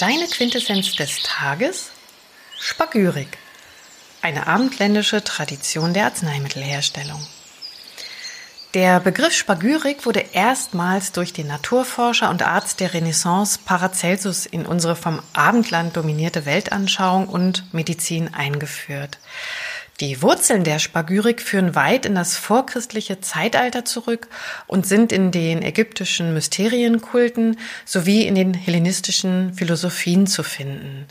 Deine Quintessenz des Tages? Spagyrik. Eine abendländische Tradition der Arzneimittelherstellung. Der Begriff Spagyrik wurde erstmals durch den Naturforscher und Arzt der Renaissance Paracelsus in unsere vom Abendland dominierte Weltanschauung und Medizin eingeführt. Die Wurzeln der Spagyrik führen weit in das vorchristliche Zeitalter zurück und sind in den ägyptischen Mysterienkulten sowie in den hellenistischen Philosophien zu finden.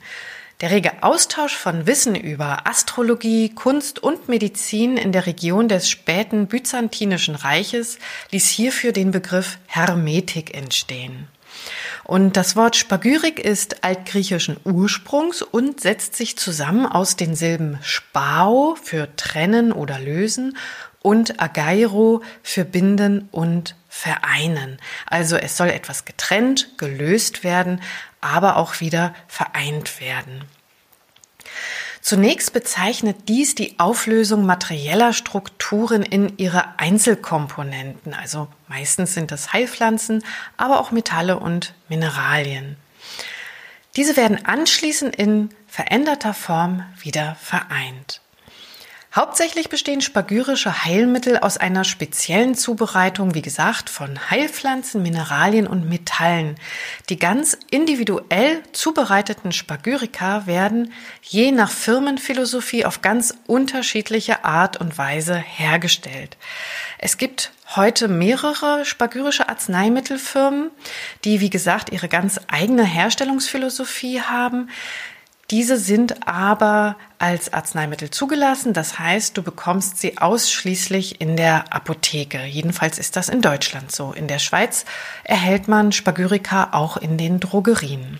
Der rege Austausch von Wissen über Astrologie, Kunst und Medizin in der Region des späten Byzantinischen Reiches ließ hierfür den Begriff Hermetik entstehen. Und das Wort Spagyrik ist altgriechischen Ursprungs und setzt sich zusammen aus den Silben spao für trennen oder lösen und agairo für binden und vereinen. Also es soll etwas getrennt, gelöst werden, aber auch wieder vereint werden. Zunächst bezeichnet dies die Auflösung materieller Strukturen in ihre Einzelkomponenten, also meistens sind das Heilpflanzen, aber auch Metalle und Mineralien. Diese werden anschließend in veränderter Form wieder vereint. Hauptsächlich bestehen spagyrische Heilmittel aus einer speziellen Zubereitung, wie gesagt, von Heilpflanzen, Mineralien und Metallen. Die ganz individuell zubereiteten Spagyrika werden je nach Firmenphilosophie auf ganz unterschiedliche Art und Weise hergestellt. Es gibt heute mehrere spagyrische Arzneimittelfirmen, die, wie gesagt, ihre ganz eigene Herstellungsphilosophie haben. Diese sind aber als Arzneimittel zugelassen. Das heißt, du bekommst sie ausschließlich in der Apotheke. Jedenfalls ist das in Deutschland so. In der Schweiz erhält man Spagyrika auch in den Drogerien.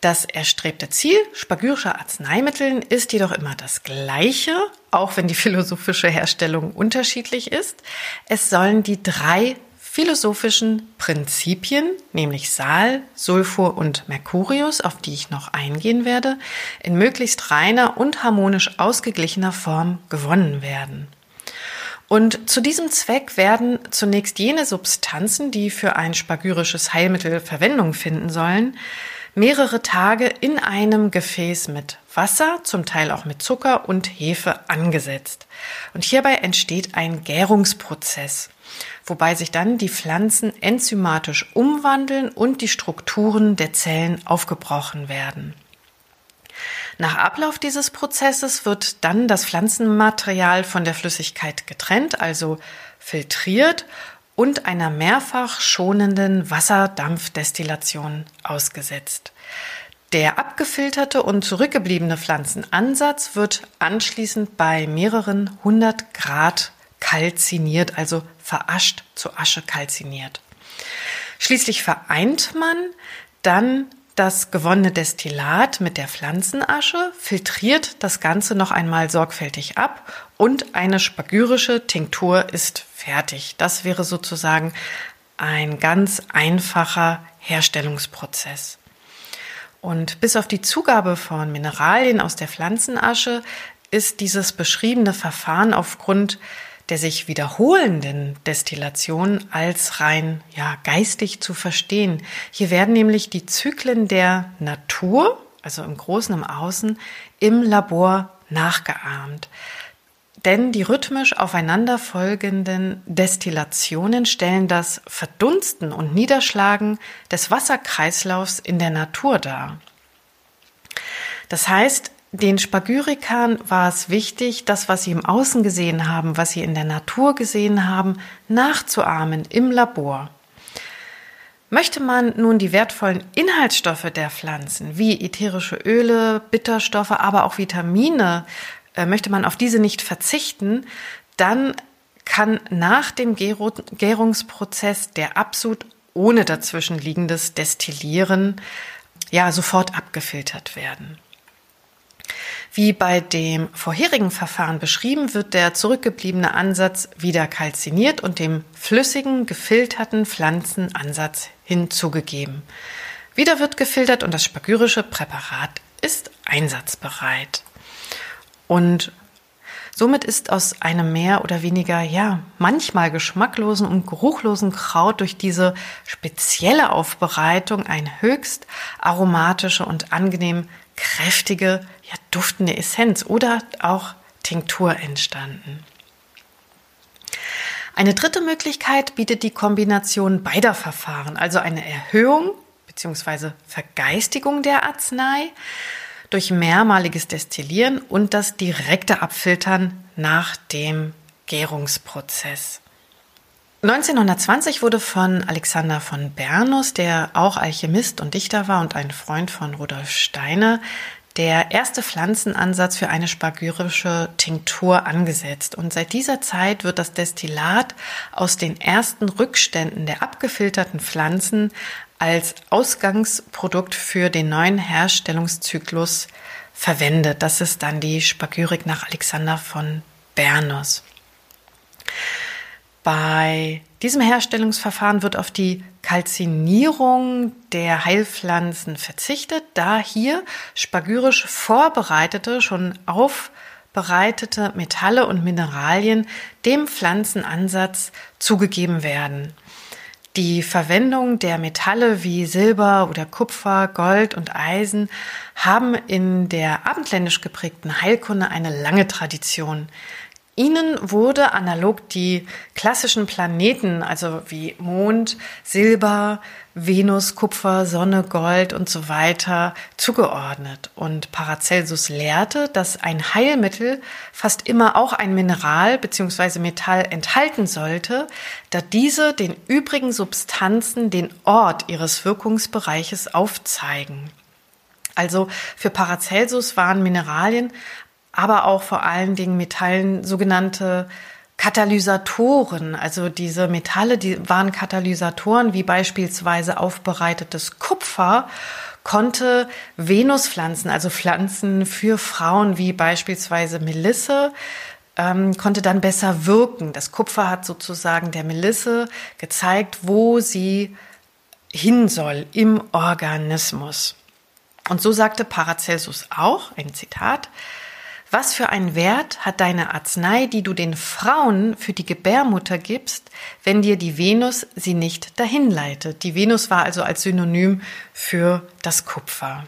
Das erstrebte Ziel spagyrischer Arzneimitteln ist jedoch immer das gleiche, auch wenn die philosophische Herstellung unterschiedlich ist. Es sollen die drei philosophischen Prinzipien, nämlich Sal, Sulfur und Mercurius, auf die ich noch eingehen werde, in möglichst reiner und harmonisch ausgeglichener Form gewonnen werden. Und zu diesem Zweck werden zunächst jene Substanzen, die für ein spagyrisches Heilmittel Verwendung finden sollen, mehrere Tage in einem Gefäß mit Wasser, zum Teil auch mit Zucker und Hefe angesetzt. Und hierbei entsteht ein Gärungsprozess wobei sich dann die Pflanzen enzymatisch umwandeln und die Strukturen der Zellen aufgebrochen werden. Nach Ablauf dieses Prozesses wird dann das Pflanzenmaterial von der Flüssigkeit getrennt, also filtriert und einer mehrfach schonenden Wasserdampfdestillation ausgesetzt. Der abgefilterte und zurückgebliebene Pflanzenansatz wird anschließend bei mehreren hundert Grad kalziniert, also verascht zu Asche kalziniert. Schließlich vereint man dann das gewonnene Destillat mit der Pflanzenasche, filtriert das Ganze noch einmal sorgfältig ab und eine spagyrische Tinktur ist fertig. Das wäre sozusagen ein ganz einfacher Herstellungsprozess. Und bis auf die Zugabe von Mineralien aus der Pflanzenasche ist dieses beschriebene Verfahren aufgrund der sich wiederholenden Destillation als rein ja, geistig zu verstehen. Hier werden nämlich die Zyklen der Natur, also im Großen im Außen, im Labor nachgeahmt. Denn die rhythmisch aufeinanderfolgenden Destillationen stellen das Verdunsten und Niederschlagen des Wasserkreislaufs in der Natur dar. Das heißt, den Spagyrikern war es wichtig, das, was sie im Außen gesehen haben, was sie in der Natur gesehen haben, nachzuahmen im Labor. Möchte man nun die wertvollen Inhaltsstoffe der Pflanzen, wie ätherische Öle, Bitterstoffe, aber auch Vitamine, möchte man auf diese nicht verzichten, dann kann nach dem Gärungsprozess der Absud ohne dazwischenliegendes Destillieren ja sofort abgefiltert werden. Wie bei dem vorherigen Verfahren beschrieben, wird der zurückgebliebene Ansatz wieder kalziniert und dem flüssigen, gefilterten Pflanzenansatz hinzugegeben. Wieder wird gefiltert und das spagyrische Präparat ist einsatzbereit. Und Somit ist aus einem mehr oder weniger, ja, manchmal geschmacklosen und geruchlosen Kraut durch diese spezielle Aufbereitung ein höchst aromatische und angenehm kräftige, ja, duftende Essenz oder auch Tinktur entstanden. Eine dritte Möglichkeit bietet die Kombination beider Verfahren, also eine Erhöhung bzw. Vergeistigung der Arznei durch mehrmaliges Destillieren und das direkte Abfiltern nach dem Gärungsprozess. 1920 wurde von Alexander von Bernus, der auch Alchemist und Dichter war und ein Freund von Rudolf Steiner, der erste Pflanzenansatz für eine spagyrische Tinktur angesetzt. Und seit dieser Zeit wird das Destillat aus den ersten Rückständen der abgefilterten Pflanzen als Ausgangsprodukt für den neuen Herstellungszyklus verwendet. Das ist dann die Spagyrik nach Alexander von Bernus. Bei diesem Herstellungsverfahren wird auf die Kalzinierung der Heilpflanzen verzichtet, da hier spagyrisch vorbereitete, schon aufbereitete Metalle und Mineralien dem Pflanzenansatz zugegeben werden. Die Verwendung der Metalle wie Silber oder Kupfer, Gold und Eisen haben in der abendländisch geprägten Heilkunde eine lange Tradition. Ihnen wurde analog die klassischen Planeten, also wie Mond, Silber, Venus, Kupfer, Sonne, Gold und so weiter zugeordnet. Und Paracelsus lehrte, dass ein Heilmittel fast immer auch ein Mineral bzw. Metall enthalten sollte, da diese den übrigen Substanzen den Ort ihres Wirkungsbereiches aufzeigen. Also für Paracelsus waren Mineralien aber auch vor allen Dingen Metallen sogenannte Katalysatoren, also diese Metalle, die waren Katalysatoren, wie beispielsweise aufbereitetes Kupfer, konnte Venuspflanzen, also Pflanzen für Frauen wie beispielsweise Melisse, ähm, konnte dann besser wirken. Das Kupfer hat sozusagen der Melisse gezeigt, wo sie hin soll im Organismus. Und so sagte Paracelsus auch, ein Zitat, was für einen Wert hat deine Arznei, die du den Frauen für die Gebärmutter gibst, wenn dir die Venus sie nicht dahin leitet? Die Venus war also als Synonym für das Kupfer.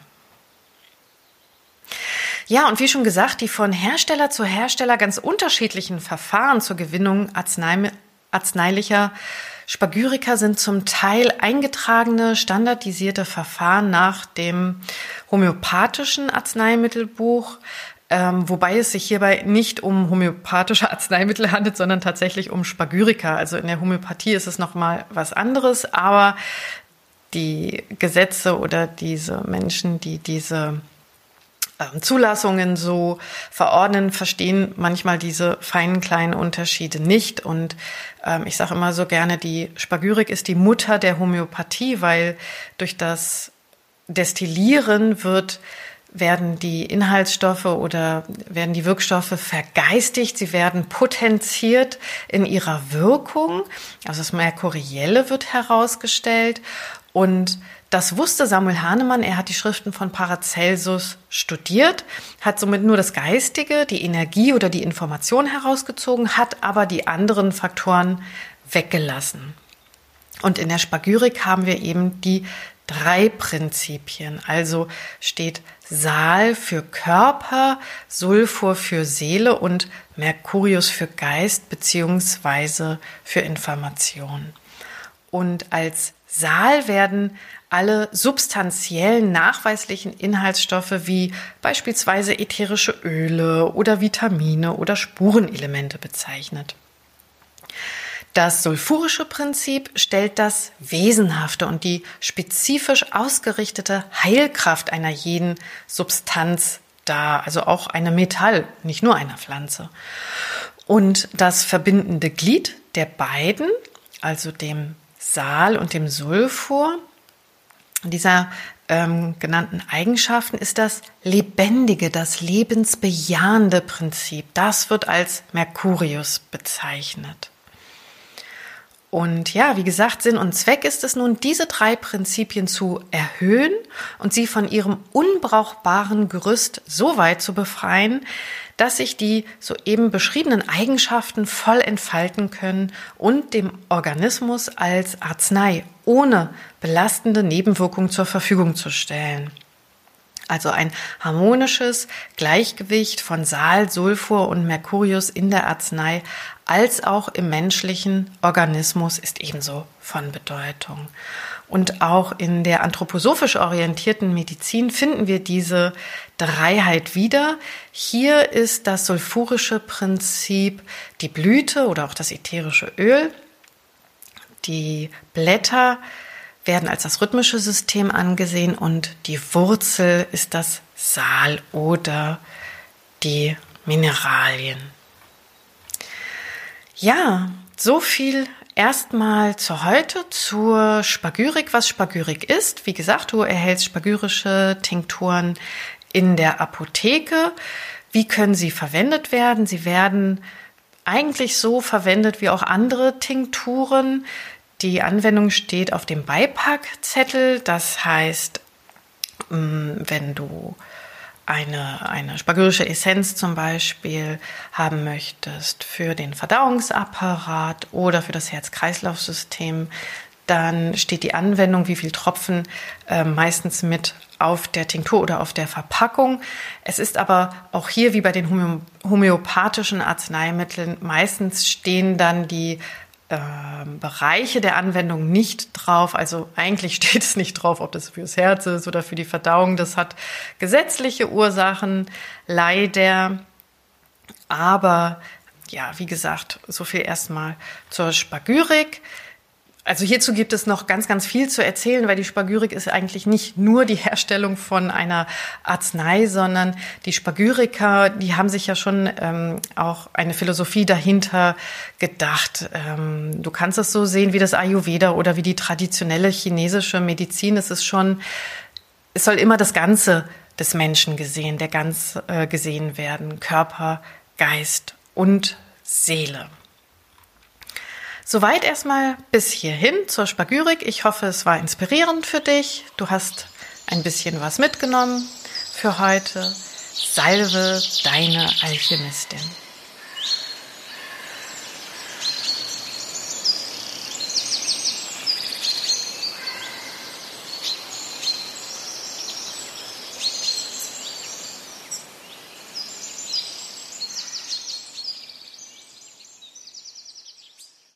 Ja, und wie schon gesagt, die von Hersteller zu Hersteller ganz unterschiedlichen Verfahren zur Gewinnung Arznei, arzneilicher Spagyrika sind zum Teil eingetragene, standardisierte Verfahren nach dem homöopathischen Arzneimittelbuch, ähm, wobei es sich hierbei nicht um homöopathische Arzneimittel handelt, sondern tatsächlich um Spagyrika. Also in der Homöopathie ist es nochmal was anderes, aber die Gesetze oder diese Menschen, die diese ähm, Zulassungen so verordnen, verstehen manchmal diese feinen kleinen Unterschiede nicht. Und ähm, ich sage immer so gerne, die Spagyrik ist die Mutter der Homöopathie, weil durch das Destillieren wird werden die Inhaltsstoffe oder werden die Wirkstoffe vergeistigt, sie werden potenziert in ihrer Wirkung. Also das Merkurielle wird herausgestellt und das wusste Samuel Hahnemann. Er hat die Schriften von Paracelsus studiert, hat somit nur das Geistige, die Energie oder die Information herausgezogen, hat aber die anderen Faktoren weggelassen. Und in der Spagyrik haben wir eben die drei Prinzipien. Also steht Sal für Körper, Sulfur für Seele und Mercurius für Geist beziehungsweise für Information. Und als Sal werden alle substanziellen nachweislichen Inhaltsstoffe wie beispielsweise ätherische Öle oder Vitamine oder Spurenelemente bezeichnet. Das sulfurische Prinzip stellt das Wesenhafte und die spezifisch ausgerichtete Heilkraft einer jeden Substanz dar, also auch einem Metall, nicht nur einer Pflanze. Und das verbindende Glied der beiden, also dem Sal und dem Sulfur, dieser ähm, genannten Eigenschaften ist das lebendige, das lebensbejahende Prinzip. Das wird als Mercurius bezeichnet. Und ja, wie gesagt, Sinn und Zweck ist es nun, diese drei Prinzipien zu erhöhen und sie von ihrem unbrauchbaren Gerüst so weit zu befreien, dass sich die soeben beschriebenen Eigenschaften voll entfalten können und dem Organismus als Arznei ohne belastende Nebenwirkungen zur Verfügung zu stellen. Also ein harmonisches Gleichgewicht von Sal, Sulfur und Mercurius in der Arznei als auch im menschlichen Organismus ist ebenso von Bedeutung. Und auch in der anthroposophisch orientierten Medizin finden wir diese Dreiheit wieder. Hier ist das sulfurische Prinzip die Blüte oder auch das ätherische Öl. Die Blätter werden als das rhythmische System angesehen und die Wurzel ist das Sal oder die Mineralien. Ja, so viel erstmal zu heute zur Spagyrik, was Spagyrik ist. Wie gesagt, du erhältst spagyrische Tinkturen in der Apotheke. Wie können sie verwendet werden? Sie werden eigentlich so verwendet wie auch andere Tinkturen. Die Anwendung steht auf dem Beipackzettel. Das heißt, mm, wenn du eine, eine spagyrische Essenz zum Beispiel haben möchtest für den Verdauungsapparat oder für das Herz-Kreislauf-System, dann steht die Anwendung, wie viel Tropfen, äh, meistens mit auf der Tinktur oder auf der Verpackung. Es ist aber auch hier wie bei den homöopathischen Arzneimitteln, meistens stehen dann die Bereiche der Anwendung nicht drauf. Also eigentlich steht es nicht drauf, ob das fürs Herz ist oder für die Verdauung. Das hat gesetzliche Ursachen, leider. Aber ja, wie gesagt, so viel erstmal zur Spagyrik. Also hierzu gibt es noch ganz, ganz viel zu erzählen, weil die Spagyrik ist eigentlich nicht nur die Herstellung von einer Arznei, sondern die Spagyriker, die haben sich ja schon ähm, auch eine Philosophie dahinter gedacht. Ähm, du kannst es so sehen wie das Ayurveda oder wie die traditionelle chinesische Medizin. Es ist schon, es soll immer das Ganze des Menschen gesehen, der ganz äh, gesehen werden. Körper, Geist und Seele. Soweit erstmal bis hierhin zur Spagyrik. Ich hoffe, es war inspirierend für dich. Du hast ein bisschen was mitgenommen für heute. Salve deine Alchemistin.